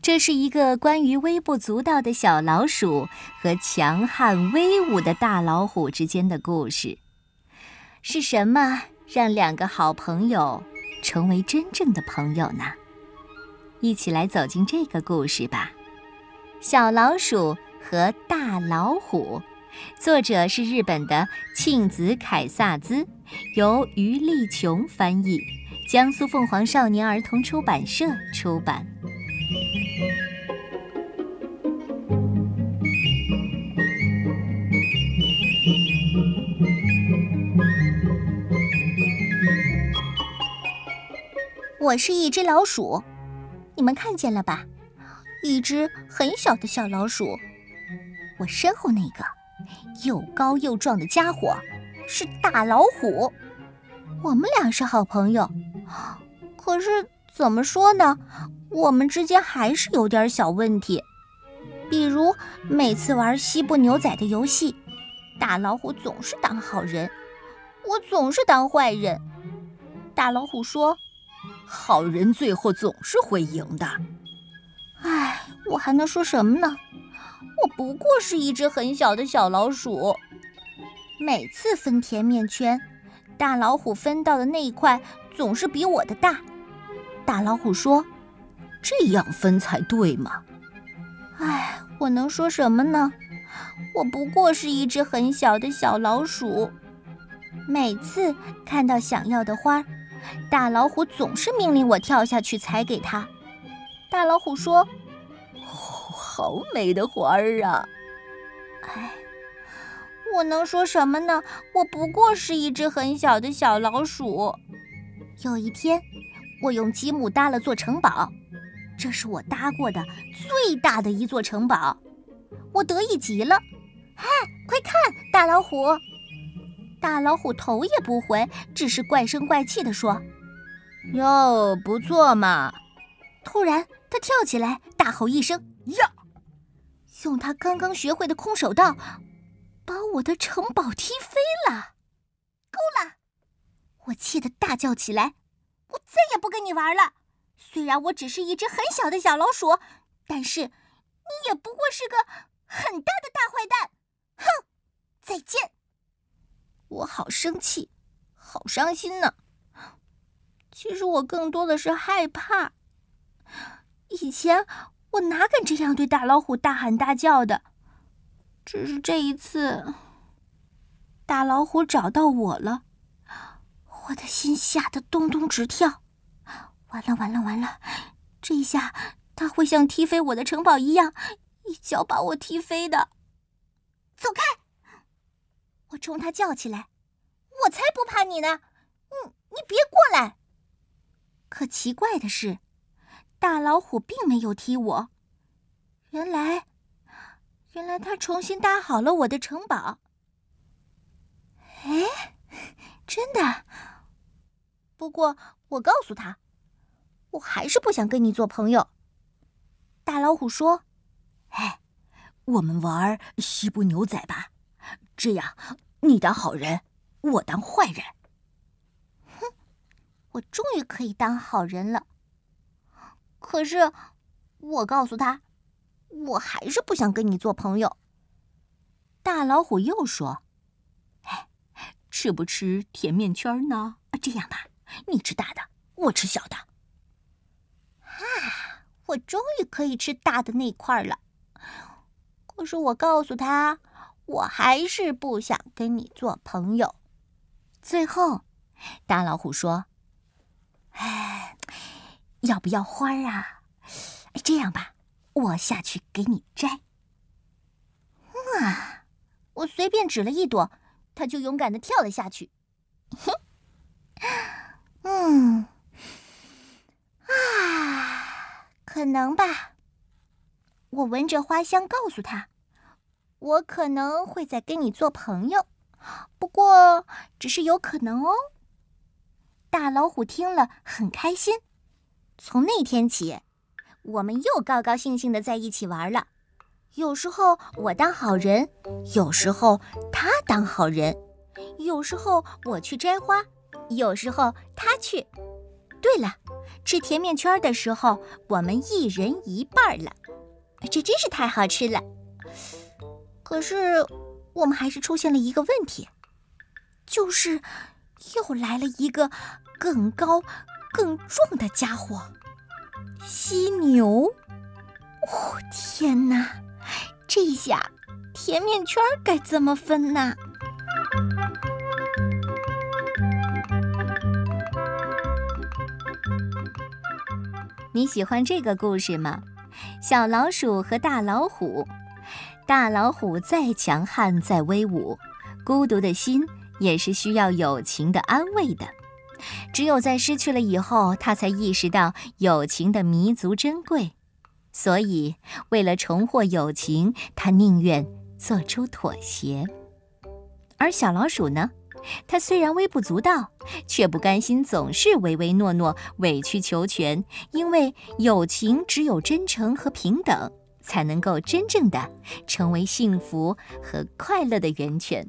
这是一个关于微不足道的小老鼠和强悍威武的大老虎之间的故事。是什么让两个好朋友成为真正的朋友呢？一起来走进这个故事吧。小老鼠和大老虎，作者是日本的庆子凯萨兹，由于丽琼翻译，江苏凤凰少年儿童出版社出版。我是一只老鼠，你们看见了吧？一只很小的小老鼠。我身后那个又高又壮的家伙是大老虎。我们俩是好朋友，可是怎么说呢？我们之间还是有点小问题。比如每次玩西部牛仔的游戏，大老虎总是当好人，我总是当坏人。大老虎说。好人最后总是会赢的。唉，我还能说什么呢？我不过是一只很小的小老鼠。每次分甜面圈，大老虎分到的那一块总是比我的大。大老虎说：“这样分才对嘛。”唉，我能说什么呢？我不过是一只很小的小老鼠。每次看到想要的花。大老虎总是命令我跳下去采给他。大老虎说：“好美的花儿啊！”哎，我能说什么呢？我不过是一只很小的小老鼠。有一天，我用积木搭了座城堡，这是我搭过的最大的一座城堡，我得意极了。嗨，快看，大老虎！大老虎头也不回，只是怪声怪气地说：“哟，不错嘛！”突然，他跳起来，大吼一声：“呀！”用他刚刚学会的空手道，把我的城堡踢飞了。够了！我气得大叫起来：“我再也不跟你玩了！虽然我只是一只很小的小老鼠，但是你也不过是个很大的大坏蛋！哼！再见！”我好生气，好伤心呢。其实我更多的是害怕。以前我哪敢这样对大老虎大喊大叫的？只是这一次，大老虎找到我了，我的心吓得咚咚直跳。完了完了完了！这一下他会像踢飞我的城堡一样，一脚把我踢飞的。走开！我冲他叫起来：“我才不怕你呢！你你别过来！”可奇怪的是，大老虎并没有踢我。原来，原来他重新搭好了我的城堡。哎，真的。不过我告诉他，我还是不想跟你做朋友。大老虎说：“哎，我们玩西部牛仔吧。”这样，你当好人，我当坏人。哼，我终于可以当好人了。可是，我告诉他，我还是不想跟你做朋友。大老虎又说：“哎，吃不吃甜面圈呢？这样吧，你吃大的，我吃小的。”啊，我终于可以吃大的那块了。可是我告诉他。我还是不想跟你做朋友。最后，大老虎说：“哎，要不要花儿啊？这样吧，我下去给你摘。”啊！我随便指了一朵，他就勇敢的跳了下去。哼，嗯，啊，可能吧。我闻着花香，告诉他。我可能会再跟你做朋友，不过只是有可能哦。大老虎听了很开心。从那天起，我们又高高兴兴的在一起玩了。有时候我当好人，有时候他当好人，有时候我去摘花，有时候他去。对了，吃甜面圈的时候，我们一人一半了，这真是太好吃了。可是，我们还是出现了一个问题，就是又来了一个更高、更壮的家伙——犀牛。哦，天哪！这下甜面圈该怎么分呢？你喜欢这个故事吗？小老鼠和大老虎。大老虎再强悍再威武，孤独的心也是需要友情的安慰的。只有在失去了以后，他才意识到友情的弥足珍贵。所以，为了重获友情，他宁愿做出妥协。而小老鼠呢？它虽然微不足道，却不甘心总是唯唯诺诺、委曲求全，因为友情只有真诚和平等，才能够真正的成为幸福和快乐的源泉。